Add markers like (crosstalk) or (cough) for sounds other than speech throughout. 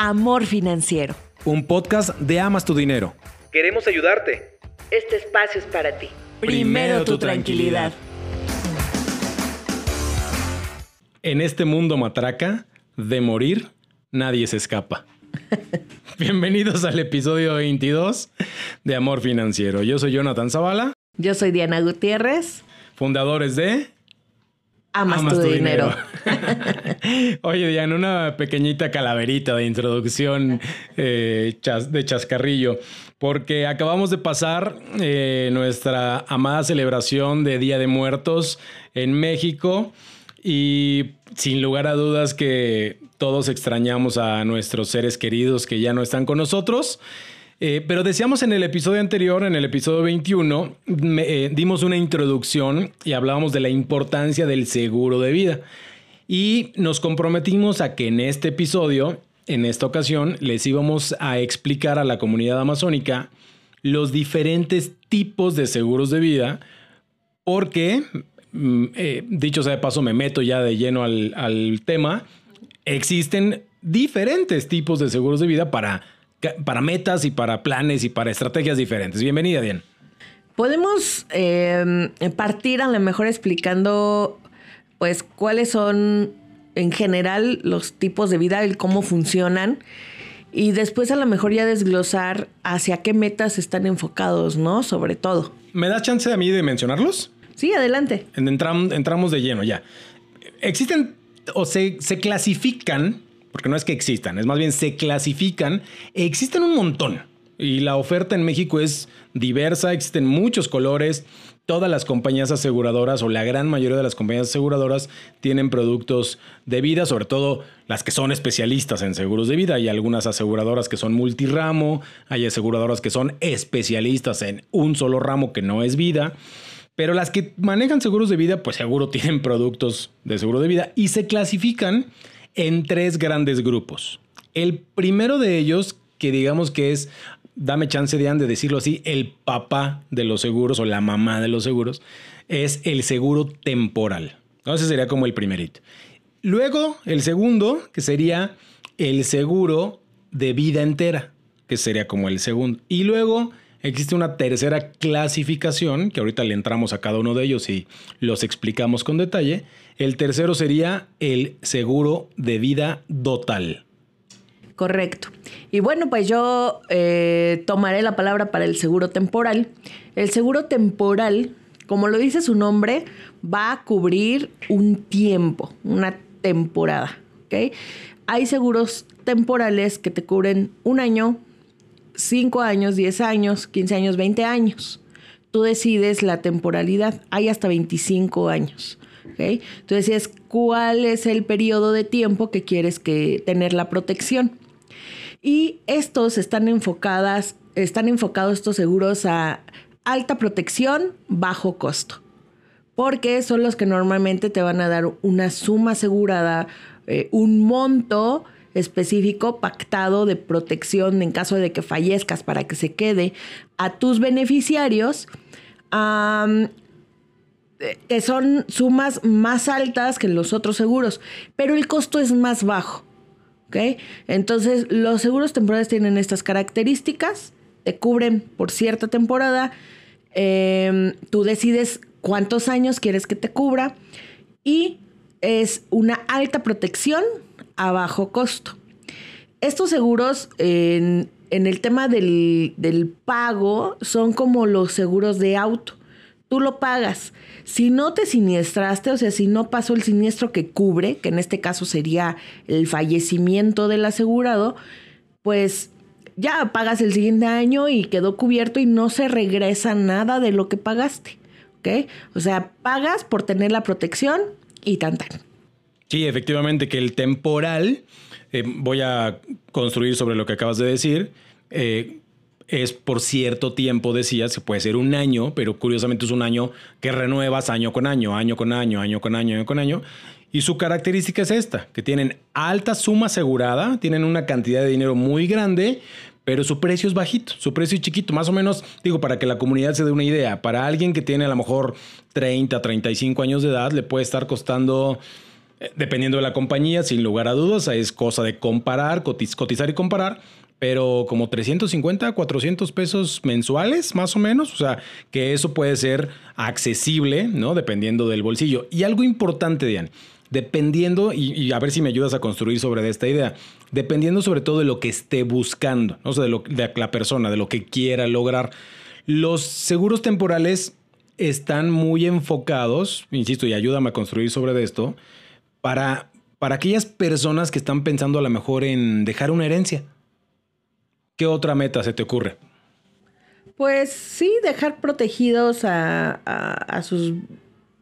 Amor Financiero. Un podcast de Amas tu Dinero. Queremos ayudarte. Este espacio es para ti. Primero tu tranquilidad. En este mundo matraca, de morir, nadie se escapa. (laughs) Bienvenidos al episodio 22 de Amor Financiero. Yo soy Jonathan Zavala. Yo soy Diana Gutiérrez. Fundadores de Amas, tu, dinero. (laughs) Oye, Diana, una pequeñita calaverita de introducción eh, de chascarrillo, porque acabamos de pasar eh, nuestra amada celebración de Día de Muertos en México y sin lugar a dudas que todos extrañamos a nuestros seres queridos que ya no están con nosotros. Eh, pero decíamos en el episodio anterior, en el episodio 21, eh, dimos una introducción y hablábamos de la importancia del seguro de vida. Y nos comprometimos a que en este episodio, en esta ocasión, les íbamos a explicar a la comunidad amazónica los diferentes tipos de seguros de vida, porque, mm, eh, dicho sea de paso, me meto ya de lleno al, al tema, existen diferentes tipos de seguros de vida para para metas y para planes y para estrategias diferentes. Bienvenida, Diane. Podemos em, partir a lo mejor explicando, pues, cuáles son en general los tipos de vida y cómo funcionan. Y después a lo mejor ya desglosar hacia qué metas están enfocados, ¿no? Sobre todo. ¿Me das chance a mí de mencionarlos? Sí, adelante. entramos de lleno ya. Existen o se, se clasifican porque no es que existan, es más bien se clasifican, existen un montón. Y la oferta en México es diversa, existen muchos colores. Todas las compañías aseguradoras o la gran mayoría de las compañías aseguradoras tienen productos de vida, sobre todo las que son especialistas en seguros de vida. Hay algunas aseguradoras que son multiramo, hay aseguradoras que son especialistas en un solo ramo que no es vida. Pero las que manejan seguros de vida, pues seguro tienen productos de seguro de vida y se clasifican en tres grandes grupos. El primero de ellos, que digamos que es, dame chance de, de decirlo así, el papá de los seguros o la mamá de los seguros, es el seguro temporal. Ese sería como el primerito. Luego, el segundo, que sería el seguro de vida entera, que sería como el segundo. Y luego existe una tercera clasificación, que ahorita le entramos a cada uno de ellos y los explicamos con detalle, el tercero sería el seguro de vida total. Correcto. Y bueno, pues yo eh, tomaré la palabra para el seguro temporal. El seguro temporal, como lo dice su nombre, va a cubrir un tiempo, una temporada. Hay seguros temporales que te cubren un año, cinco años, diez años, quince años, veinte años. Tú decides la temporalidad. Hay hasta 25 años. Entonces es cuál es el periodo de tiempo que quieres que tener la protección. Y estos están enfocadas, están enfocados estos seguros a alta protección, bajo costo. Porque son los que normalmente te van a dar una suma asegurada, eh, un monto específico pactado de protección en caso de que fallezcas para que se quede a tus beneficiarios que son sumas más altas que los otros seguros, pero el costo es más bajo. ¿ok? Entonces, los seguros temporales tienen estas características, te cubren por cierta temporada, em, tú decides cuántos años quieres que te cubra y es una alta protección a bajo costo. Estos seguros en, el tema del, pago son como los seguros de auto tú lo pagas. Si no te siniestraste, o sea, si no pasó el siniestro que cubre, que en este caso sería el fallecimiento del asegurado, pues ya pagas el siguiente año y quedó cubierto y no se regresa nada de lo que pagaste. ¿Ok? O sea, pagas por tener la protección y tan tan. Sí, efectivamente, que el temporal, eh, voy a construir sobre lo que acabas de decir, eh, es por cierto tiempo, decías, que puede ser un año, pero curiosamente es un año que renuevas año con año, año con año, año con año, año con año. Y su característica es esta, que tienen alta suma asegurada, tienen una cantidad de dinero muy grande, pero su precio es bajito, su precio es chiquito, más o menos, digo, para que la comunidad se dé una idea, para alguien que tiene a lo mejor 30, 35 años de edad, le puede estar costando dependiendo de la compañía, sin lugar a dudas, es cosa de comparar, cotizar y comparar pero como 350, 400 pesos mensuales, más o menos. O sea, que eso puede ser accesible, ¿no? Dependiendo del bolsillo. Y algo importante, Diane, dependiendo, y, a ver si me ayudas a construir sobre esta idea, dependiendo sobre todo de lo que esté buscando, ¿no? o sea, de, lo, de la persona, de lo que quiera lograr. Los seguros temporales están muy enfocados, insisto, y ayúdame a construir sobre esto, para, para aquellas personas que están pensando a lo mejor en dejar una herencia. ¿Qué otra meta se te ocurre? Pues sí, dejar protegidos a, sus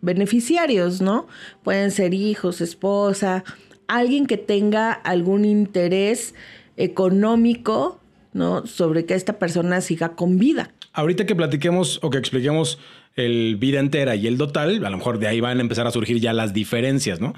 beneficiarios, ¿no? Pueden ser hijos, esposa, alguien que tenga algún interés económico, ¿no? Sobre que esta persona siga con vida. Ahorita que platiquemos o que expliquemos el vida entera y el total, a lo mejor de ahí van a empezar a surgir ya las diferencias, ¿no?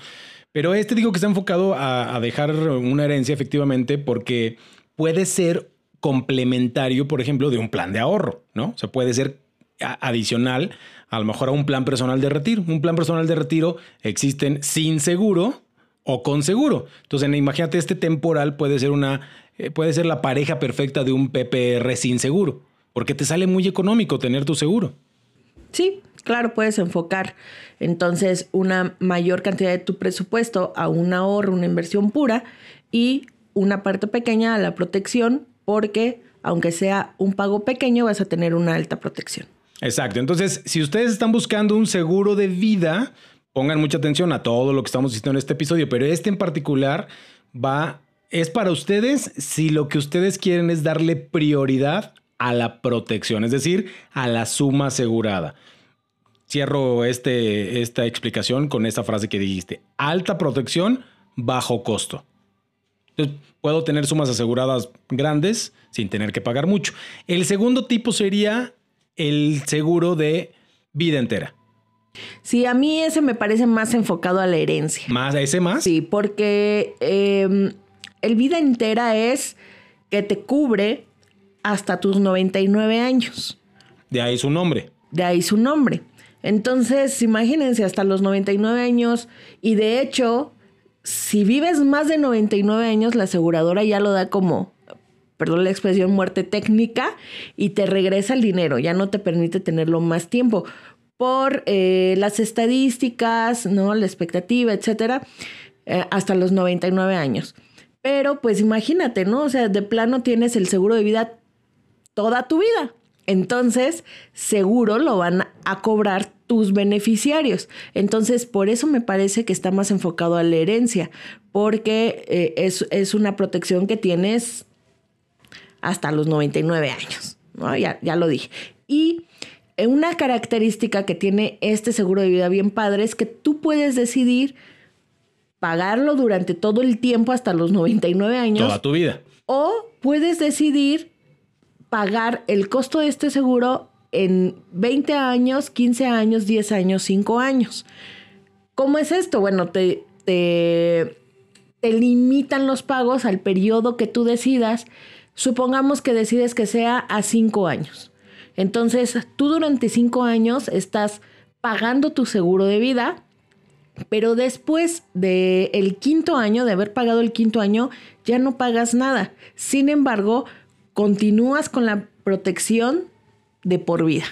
Pero este digo que está enfocado a, dejar una herencia efectivamente porque puede ser complementario, por ejemplo, de un plan de ahorro, ¿no? O sea, puede ser adicional a lo mejor a un plan personal de retiro. Un plan personal de retiro existen sin seguro o con seguro. Entonces, imagínate, este temporal puede ser una, eh, puede ser la pareja perfecta de un PPR sin seguro, porque te sale muy económico tener tu seguro. Sí, claro, puedes enfocar entonces una mayor cantidad de tu presupuesto a un ahorro, una inversión pura y una parte pequeña a la protección porque aunque sea un pago pequeño, vas a tener una alta protección. Exacto. Entonces, si ustedes están buscando un seguro de vida, pongan mucha atención a todo lo que estamos diciendo en este episodio, pero este en particular va, es para ustedes si lo que ustedes quieren es darle prioridad a la protección, es decir, a la suma asegurada. Cierro este, esta explicación con esta frase que dijiste, alta protección, bajo costo. Entonces, puedo tener sumas aseguradas grandes sin tener que pagar mucho. El segundo tipo sería el seguro de vida entera. Sí, a mí ese me parece más enfocado a la herencia. ¿Más a ese más? Sí, porque em, el vida entera es que te cubre hasta tus 99 años. De ahí su nombre. De ahí su nombre. Entonces, imagínense hasta los 99 años y de hecho si vives más de 99 años, la aseguradora ya lo da como, perdón la expresión, muerte técnica y te regresa el dinero, ya no te permite tenerlo más tiempo por eh, las estadísticas, ¿no? La expectativa, etcétera, eh, hasta los 99 años. Pero pues imagínate, ¿no? O sea, de plano tienes el seguro de vida toda tu vida. Entonces, seguro lo van a cobrar tus beneficiarios. Entonces, por eso me parece que está más enfocado a la herencia, porque eh, es, una protección que tienes hasta los 99 años. Ya, ya lo dije. Y una característica que tiene este seguro de vida bien padre es que tú puedes decidir pagarlo durante todo el tiempo hasta los 99 años. Toda tu vida. O puedes decidir pagar el costo de este seguro en 20 años, 15 años, 10 años, 5 años. ¿Cómo es esto? Bueno, te, te, limitan los pagos al periodo que tú decidas. Supongamos que decides que sea a 5 años. Entonces, tú durante 5 años estás pagando tu seguro de vida, pero después del el quinto año, de haber pagado el quinto año, ya no pagas nada. Sin embargo, continúas con la protección de por vida.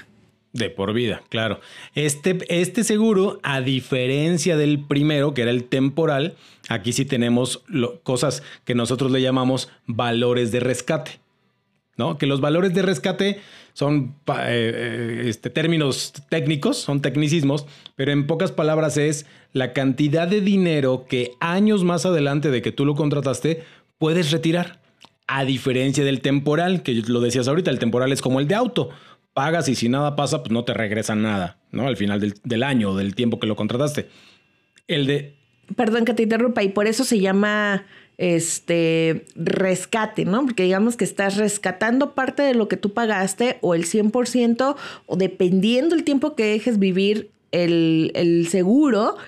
De por vida, claro. Este, este seguro, a diferencia del primero, que era el temporal, aquí sí tenemos cosas que nosotros le llamamos valores de rescate. ¿no? Que los valores de rescate son eh, eh, este, términos técnicos, son tecnicismos, pero en pocas palabras es la cantidad de dinero que años más adelante de que tú lo contrataste puedes retirar. A diferencia del temporal, que lo decías ahorita, el temporal es como el de auto pagas y si nada pasa, pues no te regresan nada, ¿no? Al final del, año, del tiempo que lo contrataste. El de... Perdón que te interrumpa, y por eso se llama este rescate, ¿no? Porque digamos que estás rescatando parte de lo que tú pagaste o el 100% o dependiendo el tiempo que dejes vivir el, el seguro,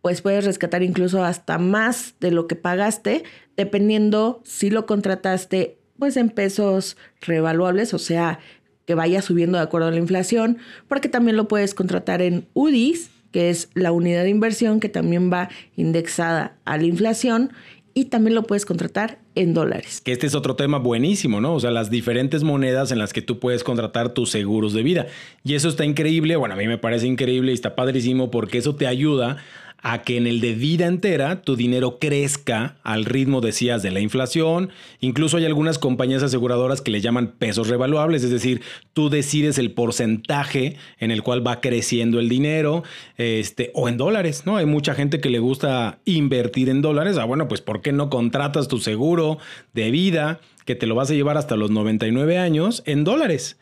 pues puedes rescatar incluso hasta más de lo que pagaste, dependiendo si lo contrataste pues en pesos revaluables, o sea, que vaya subiendo de acuerdo a la inflación, porque también lo puedes contratar en UDIs, que es la unidad de inversión que también va indexada a la inflación y también lo puedes contratar en dólares. Que este es otro tema buenísimo, ¿no? O sea, las diferentes monedas en las que tú puedes contratar tus seguros de vida. Y eso está increíble, bueno, a mí me parece increíble y está padrísimo porque eso te ayuda a que en el de vida entera tu dinero crezca al ritmo, decías, de la inflación. Incluso hay algunas compañías aseguradoras que le llaman pesos revaluables, es decir, tú decides el porcentaje en el cual va creciendo el dinero, este, o en dólares, ¿no? Hay mucha gente que le gusta invertir en dólares. Ah, bueno, pues ¿por qué no contratas tu seguro de vida que te lo vas a llevar hasta los 99 años en dólares?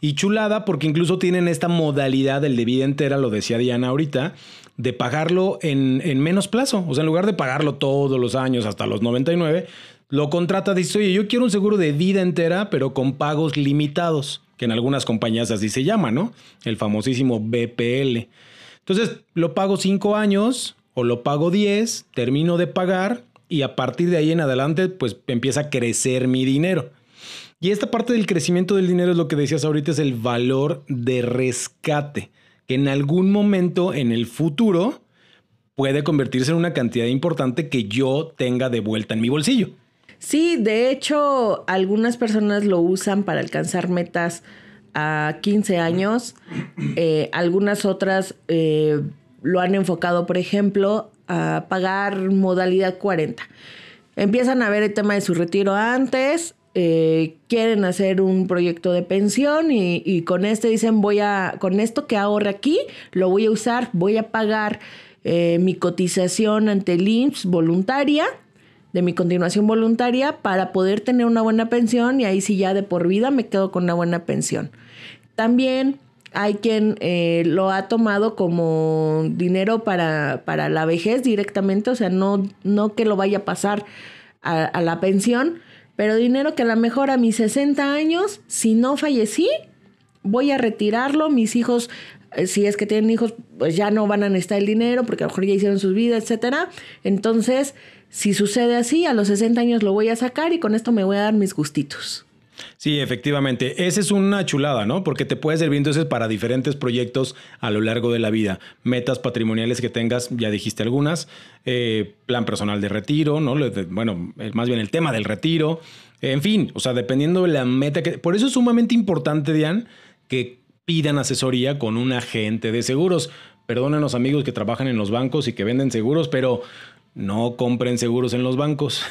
Y chulada porque incluso tienen esta modalidad del de vida entera, lo decía Diana ahorita, de pagarlo en, menos plazo. O sea, en lugar de pagarlo todos los años hasta los 99, lo contrata, dice, oye, yo quiero un seguro de vida entera, pero con pagos limitados, que en algunas compañías así se llama, ¿no? El famosísimo BPL. Entonces, lo pago cinco años o lo pago 10, termino de pagar y a partir de ahí en adelante, pues empieza a crecer mi dinero. Y esta parte del crecimiento del dinero es lo que decías ahorita, es el valor de rescate que en algún momento en el futuro puede convertirse en una cantidad importante que yo tenga de vuelta en mi bolsillo. Sí, de hecho, algunas personas lo usan para alcanzar metas a 15 años, eh, algunas otras eh, lo han enfocado, por ejemplo, a pagar modalidad 40. Empiezan a ver el tema de su retiro antes, eh, quieren hacer un proyecto de pensión y, con este dicen voy a, con esto que ahorre aquí, lo voy a usar, voy a pagar eh, mi cotización ante el IMSS voluntaria, de mi continuación voluntaria, para poder tener una buena pensión y ahí sí ya de por vida me quedo con una buena pensión. También hay quien eh, lo ha tomado como dinero para, para, la vejez directamente, o sea, no, no que lo vaya a pasar a la pensión, pero dinero que a lo mejor a mis 60 años, si no fallecí, voy a retirarlo, mis hijos, eh, si es que tienen hijos, pues ya no van a necesitar el dinero porque a lo mejor ya hicieron sus vidas, etcétera. Entonces, si sucede así, a los 60 años lo voy a sacar y con esto me voy a dar mis gustitos. Sí, efectivamente. Esa es una chulada, ¿no? Porque te puede servir entonces para diferentes proyectos a lo largo de la vida. Metas patrimoniales que tengas, ya dijiste algunas. Eh, plan personal de retiro, ¿no? Bueno, más bien el tema del retiro. En fin, o sea, dependiendo de la meta que... Por eso es sumamente importante, Diane, que pidan asesoría con un agente de seguros. Perdónenos amigos que trabajan en los bancos y que venden seguros, pero no compren seguros en los bancos.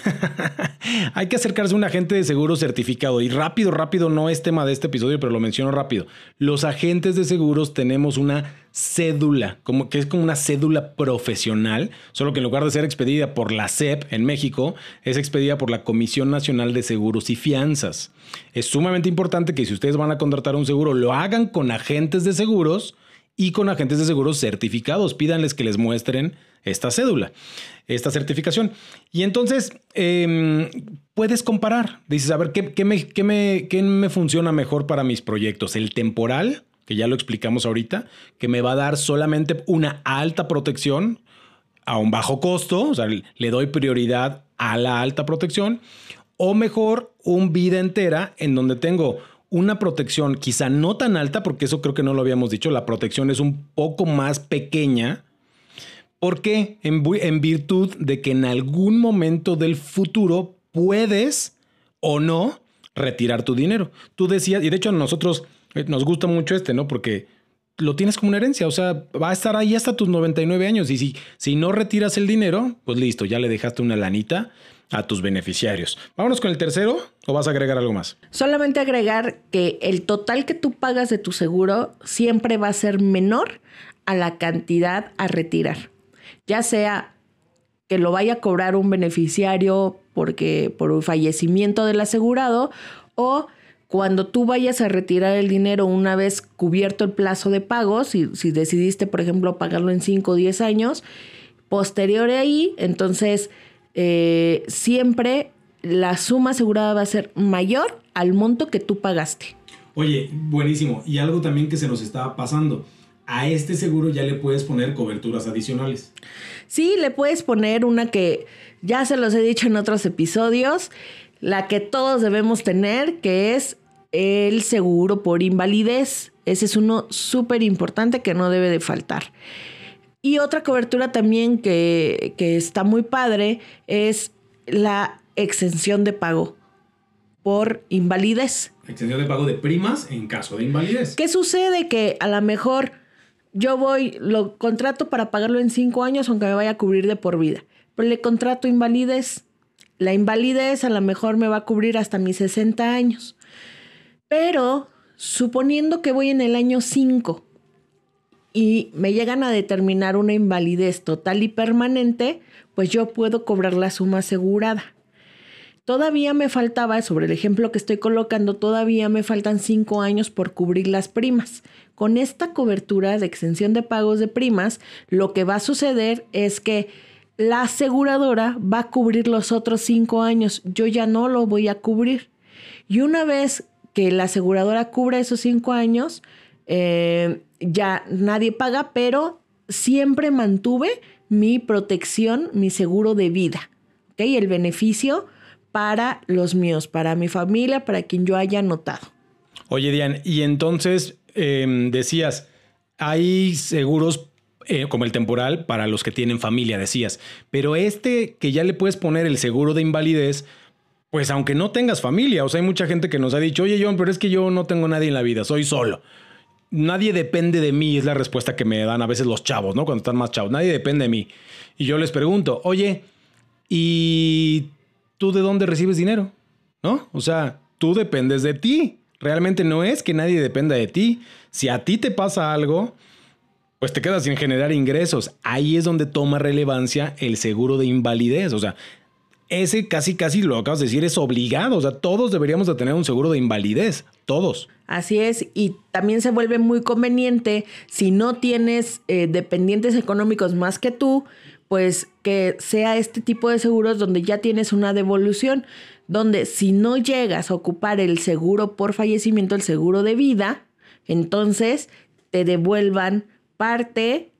(laughs) Hay que acercarse a un agente de seguros certificado. Y rápido, rápido, no es tema de este episodio, pero lo menciono rápido. Los agentes de seguros tenemos una cédula, como que es como una cédula profesional, solo que en lugar de ser expedida por la SEP en México, es expedida por la Comisión Nacional de Seguros y Fianzas. Es sumamente importante que si ustedes van a contratar un seguro, lo hagan con agentes de seguros y con agentes de seguros certificados. Pídanles que les muestren esta cédula, esta certificación. Y entonces em, puedes comparar. Dices, a ver, ¿qué, me, qué, me, ¿qué me funciona mejor para mis proyectos? ¿El temporal, que ya lo explicamos ahorita, que me va a dar solamente una alta protección a un bajo costo? O sea, le doy prioridad a la alta protección. O mejor, un vida entera en donde tengo una protección quizá no tan alta, porque eso creo que no lo habíamos dicho, la protección es un poco más pequeña ¿Por qué? En, en virtud de que en algún momento del futuro puedes o no retirar tu dinero. Tú decías, y de hecho a nosotros eh, nos gusta mucho este, ¿no? Porque lo tienes como una herencia, o sea, va a estar ahí hasta tus 99 años y si, si no retiras el dinero, pues listo, ya le dejaste una lanita a tus beneficiarios. Vámonos con el tercero o vas a agregar algo más. Solamente agregar que el total que tú pagas de tu seguro siempre va a ser menor a la cantidad a retirar ya sea que lo vaya a cobrar un beneficiario porque por un fallecimiento del asegurado o cuando tú vayas a retirar el dinero una vez cubierto el plazo de pago, si, si decidiste, por ejemplo, pagarlo en 5 o 10 años, posterior a ahí, entonces eh, siempre la suma asegurada va a ser mayor al monto que tú pagaste. Oye, buenísimo. Y algo también que se nos estaba pasando a este seguro ya le puedes poner coberturas adicionales. Sí, le puedes poner una que ya se los he dicho en otros episodios, la que todos debemos tener, que es el seguro por invalidez. Ese es uno súper importante que no debe de faltar. Y otra cobertura también que, que está muy padre es la exención de pago por invalidez. Exención de pago de primas en caso de invalidez. ¿Qué sucede? Que a lo mejor yo voy, lo contrato para pagarlo en cinco años, aunque me vaya a cubrir de por vida. Pero le contrato invalidez. La invalidez a lo mejor me va a cubrir hasta mis 60 años. Pero suponiendo que voy en el año 5 y me llegan a determinar una invalidez total y permanente, pues yo puedo cobrar la suma asegurada. Todavía me faltaba, sobre el ejemplo que estoy colocando, todavía me faltan cinco años por cubrir las primas. Con esta cobertura de extensión de pagos de primas, lo que va a suceder es que la aseguradora va a cubrir los otros cinco años. Yo ya no lo voy a cubrir. Y una vez que la aseguradora cubra esos cinco años, eh, ya nadie paga, pero siempre mantuve mi protección, mi seguro de vida. ¿okay? El beneficio para los míos, para mi familia, para quien yo haya notado. Oye, Diane, y entonces em, decías, hay seguros eh, como el temporal para los que tienen familia, decías, pero este que ya le puedes poner el seguro de invalidez, pues aunque no tengas familia, o sea, hay mucha gente que nos ha dicho, oye John, pero es que yo no tengo nadie en la vida, soy solo. Nadie depende de mí, es la respuesta que me dan a veces los chavos, ¿no? Cuando están más chavos, nadie depende de mí. Y yo les pregunto, oye, ¿y tú de dónde recibes dinero, ¿no? O sea, tú dependes de ti. Realmente no es que nadie dependa de ti. Si a ti te pasa algo, pues te quedas sin generar ingresos. Ahí es donde toma relevancia el seguro de invalidez. O sea, ese casi, casi lo acabas de decir, es obligado. O sea, todos deberíamos de tener un seguro de invalidez. Todos. Así es, y también se vuelve muy conveniente si no tienes eh, dependientes económicos más que tú, pues que sea este tipo de seguros donde ya tienes una devolución, donde si no llegas a ocupar el seguro por fallecimiento, el seguro de vida, entonces te devuelvan parte,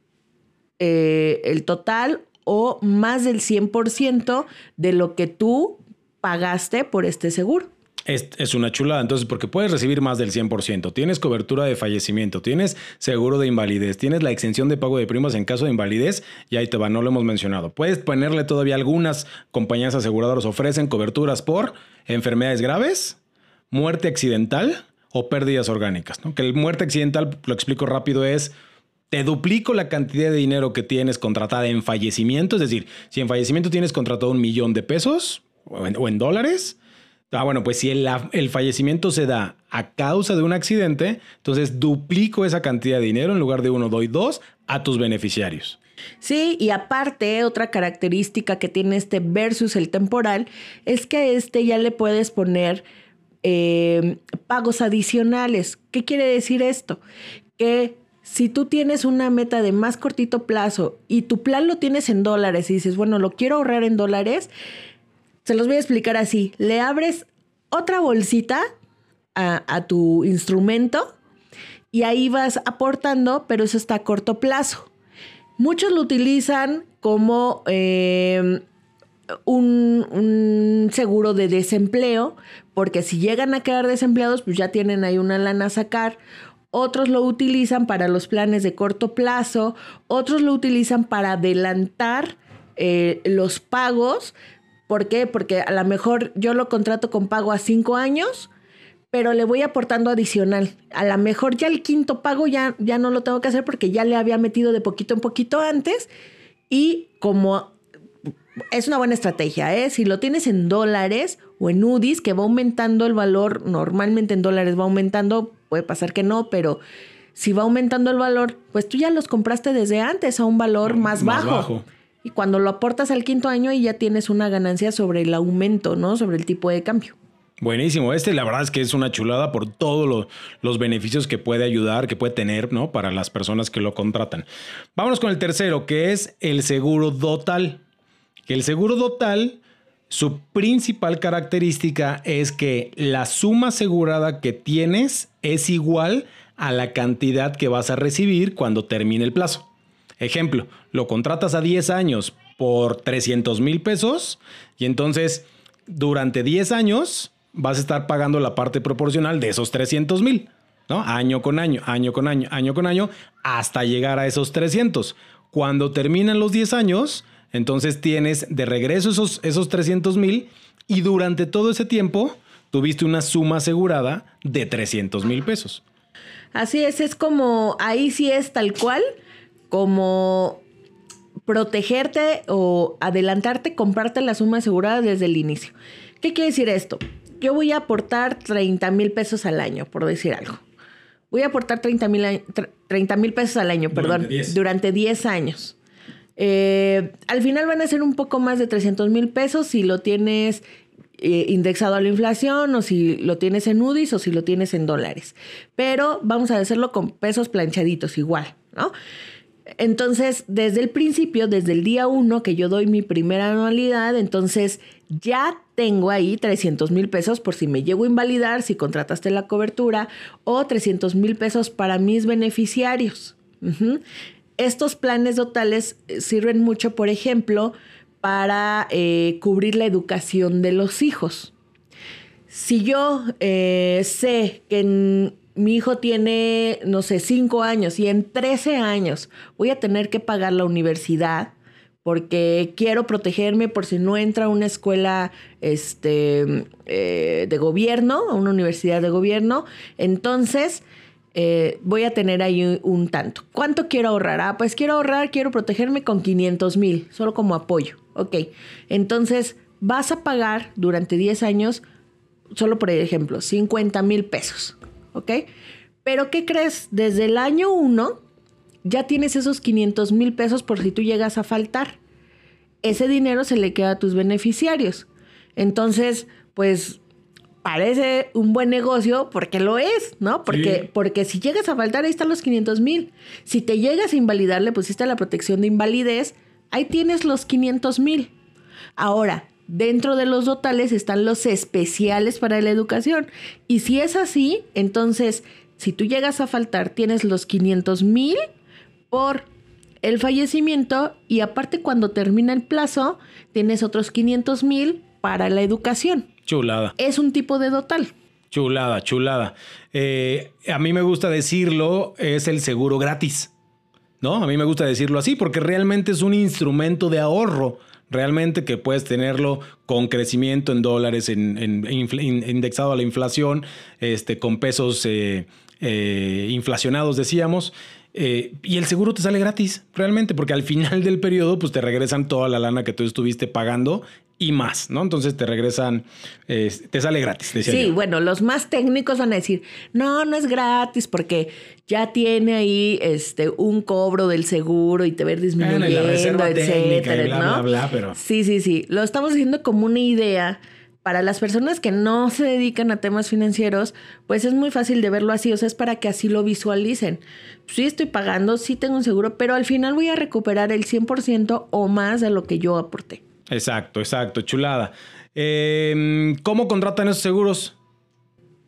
eh, el total o más del 100% de lo que tú pagaste por este seguro es, una chulada. Entonces, porque puedes recibir más del 100%, tienes cobertura de fallecimiento, tienes seguro de invalidez, tienes la exención de pago de primas en caso de invalidez y ahí te va, no lo hemos mencionado. Puedes ponerle todavía algunas compañías aseguradoras ofrecen coberturas por enfermedades graves, muerte accidental o pérdidas orgánicas. Que el muerte accidental, lo explico rápido, es te duplico la cantidad de dinero que tienes contratada en fallecimiento. Es decir, si en fallecimiento tienes contratado un millón de pesos o en dólares, Ah, bueno, pues si el, fallecimiento se da a causa de un accidente, entonces duplico esa cantidad de dinero, en lugar de uno doy dos a tus beneficiarios. Sí, y aparte, otra característica que tiene este versus el temporal es que este ya le puedes poner eh, pagos adicionales. ¿Qué quiere decir esto? Que si tú tienes una meta de más cortito plazo y tu plan lo tienes en dólares y dices, bueno, lo quiero ahorrar en dólares, se los voy a explicar así. Le abres otra bolsita a, tu instrumento y ahí vas aportando, pero eso está a corto plazo. Muchos lo utilizan como eh, un, un, seguro de desempleo, porque si llegan a quedar desempleados, pues ya tienen ahí una lana a sacar. Otros lo utilizan para los planes de corto plazo, otros lo utilizan para adelantar eh, los pagos ¿Por qué? Porque a lo mejor yo lo contrato con pago a cinco años, pero le voy aportando adicional. A lo mejor ya el quinto pago ya, ya no lo tengo que hacer porque ya le había metido de poquito en poquito antes y como es una buena estrategia, ¿eh? Si lo tienes en dólares o en UDIs, que va aumentando el valor, normalmente en dólares va aumentando, puede pasar que no, pero si va aumentando el valor, pues tú ya los compraste desde antes a un valor más, bajo. Y cuando lo aportas al quinto año y ya tienes una ganancia sobre el aumento, ¿no? Sobre el tipo de cambio. Buenísimo, este la verdad es que es una chulada por todos los beneficios que puede ayudar, que puede tener, ¿no? Para las personas que lo contratan. Vámonos con el tercero, que es el seguro dotal. El seguro dotal, su principal característica es que la suma asegurada que tienes es igual a la cantidad que vas a recibir cuando termine el plazo. Ejemplo, lo contratas a 10 años por 300 mil pesos y entonces durante 10 años vas a estar pagando la parte proporcional de esos 300 mil, ¿no? Año con año, año con año, año con año, hasta llegar a esos 300. Cuando terminan los 10 años, entonces tienes de regreso esos, esos 300 mil y durante todo ese tiempo tuviste una suma asegurada de 300 mil pesos. Así es, es como, ahí sí es tal cual, como protegerte o adelantarte, comprarte la suma asegurada desde el inicio. ¿Qué quiere decir esto? Yo voy a aportar 30 mil pesos al año, por decir algo. Voy a aportar 30 mil pesos al año, perdón, durante 10 años. Eh, al final van a ser un poco más de 300 mil pesos si lo tienes eh, indexado a la inflación o si lo tienes en UDIs o si lo tienes en dólares. Pero vamos a hacerlo con pesos planchaditos igual, ¿no? Entonces, desde el principio, desde el día uno que yo doy mi primera anualidad, entonces ya tengo ahí 300 mil pesos por si me llego a invalidar, si contrataste la cobertura, o 300 mil pesos para mis beneficiarios. Estos planes totales eh, sirven mucho, por ejemplo, para eh, cubrir la educación de los hijos. Si yo eh, sé que mi hijo tiene, no sé, 5 años y en 13 años voy a tener que pagar la universidad porque quiero protegerme por si no entra a una escuela este, de gobierno, a una universidad de gobierno, entonces eh, voy a tener ahí un tanto. ¿Cuánto quiero ahorrar? Ah, pues quiero ahorrar, quiero protegerme con 500 mil, solo como apoyo. Ok, entonces vas a pagar durante 10 años, solo por ejemplo, 50 mil pesos. Ok, pero ¿qué crees? Desde el año 1 ya tienes esos 500 mil pesos por si tú llegas a faltar. Ese dinero se le queda a tus beneficiarios. Entonces, pues parece un buen negocio porque lo es, ¿no? Porque, porque si llegas a faltar, ahí están los 500 mil. Si te llegas a invalidar, le pusiste la protección de invalidez, ahí tienes los 500 mil. Ahora, dentro de los totales están los especiales para la educación. Y si es así, entonces, si tú llegas a faltar, tienes los 500 mil por el fallecimiento y aparte cuando termina el plazo, tienes otros 500 mil para la educación. Chulada. Es un tipo de dotal. Chulada, chulada. Eh, a mí me gusta decirlo, es el seguro gratis. ¿No? A mí me gusta decirlo así porque realmente es un instrumento de ahorro. Realmente que puedes tenerlo con crecimiento en dólares, en, indexado a la inflación, este, con pesos eh, eh, inflacionados, decíamos. y el seguro te sale gratis, realmente, porque al final del periodo, pues te regresan toda la lana que tú estuviste pagando y más, ¿no? Entonces te regresan, te sale gratis. sí, bueno, los más técnicos van a decir, no, no es gratis porque ya tiene ahí este un cobro del seguro y te ver disminuyendo, etcétera, ¿no? pero... Sí, sí, sí. Lo estamos haciendo como una idea. Para las personas que no se dedican a temas financieros, pues es muy fácil de verlo así, o sea, es para que así lo visualicen. Sí estoy pagando, sí tengo un seguro, pero al final voy a recuperar el 100% o más de lo que yo aporté. Exacto, exacto, chulada. Em, ¿Cómo contratan esos seguros?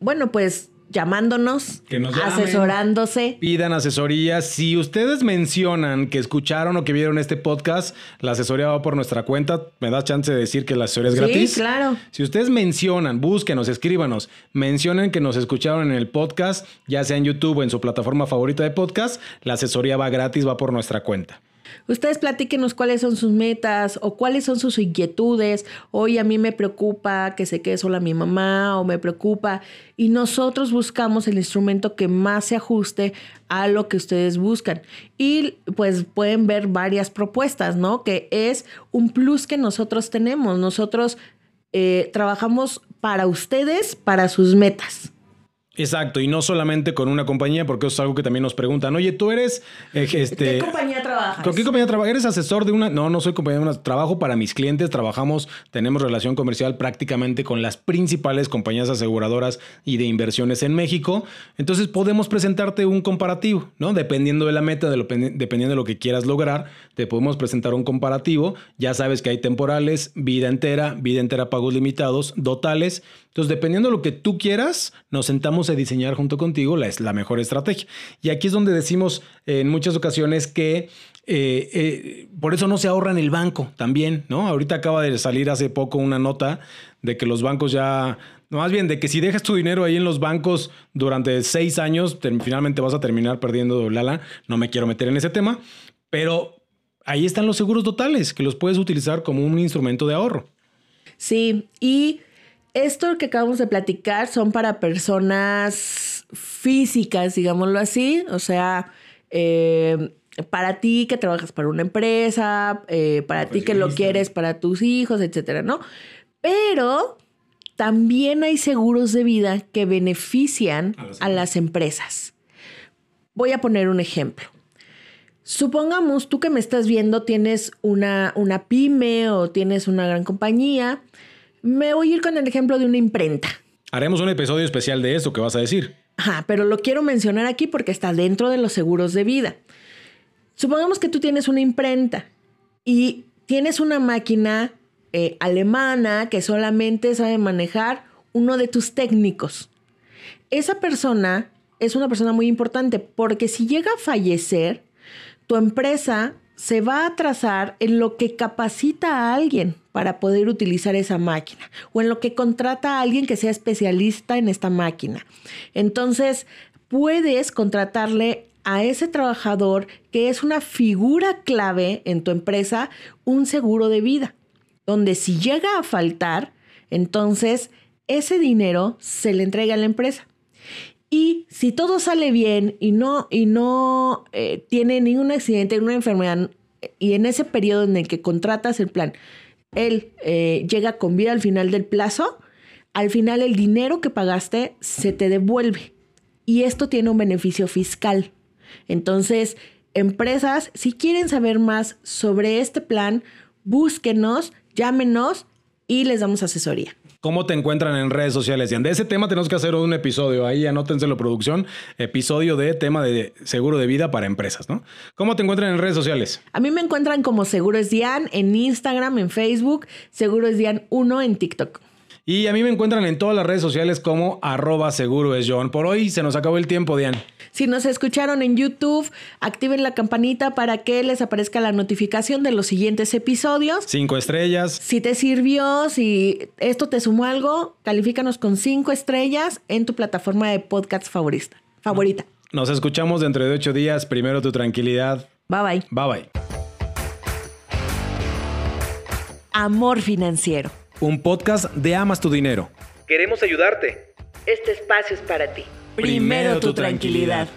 Bueno, pues llamándonos, asesorándose. Pidan asesoría. Si ustedes mencionan que escucharon o que vieron este podcast, la asesoría va por nuestra cuenta. ¿Me da chance de decir que la asesoría es gratis? Sí, claro. Si ustedes mencionan, búsquenos, escríbanos, mencionen que nos escucharon en el podcast, ya sea en YouTube o en su plataforma favorita de podcast, la asesoría va gratis, va por nuestra cuenta. Ustedes platíquenos cuáles son sus metas o cuáles son sus inquietudes. Hoy a mí me preocupa que se quede sola mi mamá o me preocupa. Y nosotros buscamos el instrumento que más se ajuste a lo que ustedes buscan. Y pues pueden ver varias propuestas, ¿no? Que es un plus que nosotros tenemos. Nosotros eh, trabajamos para ustedes, para sus metas. Exacto, y no solamente con una compañía, porque eso es algo que también nos preguntan. Oye, tú eres. Eh, este, ¿Qué compañía trabajas? ¿Con qué compañía trabajas? ¿Eres asesor de una.? No, no soy compañía de una. Trabajo para mis clientes, trabajamos, tenemos relación comercial prácticamente con las principales compañías aseguradoras y de inversiones en México. Entonces podemos presentarte un comparativo, ¿no? Dependiendo de la meta, de lo, dependiendo de lo que quieras lograr, te podemos presentar un comparativo. Ya sabes que hay temporales, vida entera, vida entera, pagos limitados, dotales. Entonces, dependiendo de lo que tú quieras, nos sentamos a diseñar junto contigo la, la mejor estrategia. Y aquí es donde decimos en muchas ocasiones que eh, eh, por eso no se ahorra en el banco también, ¿no? Ahorita acaba de salir hace poco una nota de que los bancos ya, más bien de que si dejas tu dinero ahí en los bancos durante seis años, finalmente vas a terminar perdiendo lala. No me quiero meter en ese tema, pero ahí están los seguros totales, que los puedes utilizar como un instrumento de ahorro. Sí, y esto que acabamos de platicar son para personas físicas, digámoslo así, o sea, eh, para ti que trabajas para una empresa, eh, para ti que lo quieres para tus hijos, etcétera, ¿no? Pero también hay seguros de vida que benefician a las empresas. Voy a poner un ejemplo. Supongamos tú que me estás viendo, tienes una, una pyme o tienes una gran compañía. Me voy a ir con el ejemplo de una imprenta. Haremos un episodio especial de eso que vas a decir. Ajá, pero lo quiero mencionar aquí porque está dentro de los seguros de vida. Supongamos que tú tienes una imprenta y tienes una máquina eh, alemana que solamente sabe manejar uno de tus técnicos. Esa persona es una persona muy importante porque si llega a fallecer, tu empresa se va a atrasar en lo que capacita a alguien para poder utilizar esa máquina o en lo que contrata a alguien que sea especialista en esta máquina. Entonces, puedes contratarle a ese trabajador que es una figura clave en tu empresa un seguro de vida, donde si llega a faltar, entonces ese dinero se le entrega a la empresa. Y si todo sale bien y no, y no eh, tiene ningún accidente, ninguna enfermedad, y en ese periodo en el que contratas el plan, él eh, llega con vida al final del plazo, al final el dinero que pagaste se te devuelve. Y esto tiene un beneficio fiscal. Entonces, empresas, si quieren saber más sobre este plan, búsquenos, llámenos y les damos asesoría. ¿Cómo te encuentran en redes sociales? De ese tema tenemos que hacer un episodio. Ahí anótenselo, producción. Episodio de tema de seguro de vida para empresas, ¿no? ¿Cómo te encuentran en redes sociales? A mí me encuentran como Seguro es Dian en Instagram, en Facebook, Seguro es Dian 1 en TikTok. Y a mí me encuentran en todas las redes sociales como arroba seguro es John. Por hoy se nos acabó el tiempo, Dian. Si nos escucharon en YouTube, activen la campanita para que les aparezca la notificación de los siguientes episodios. Cinco estrellas. Si te sirvió, si esto te sumó algo, califícanos con cinco estrellas en tu plataforma de podcast favorita. favorita. Nos escuchamos dentro de ocho días. Primero tu tranquilidad. Bye bye. Bye bye. Amor financiero. Un podcast de Amas tu Dinero. Queremos ayudarte. Este espacio es para ti. Primero tu tranquilidad.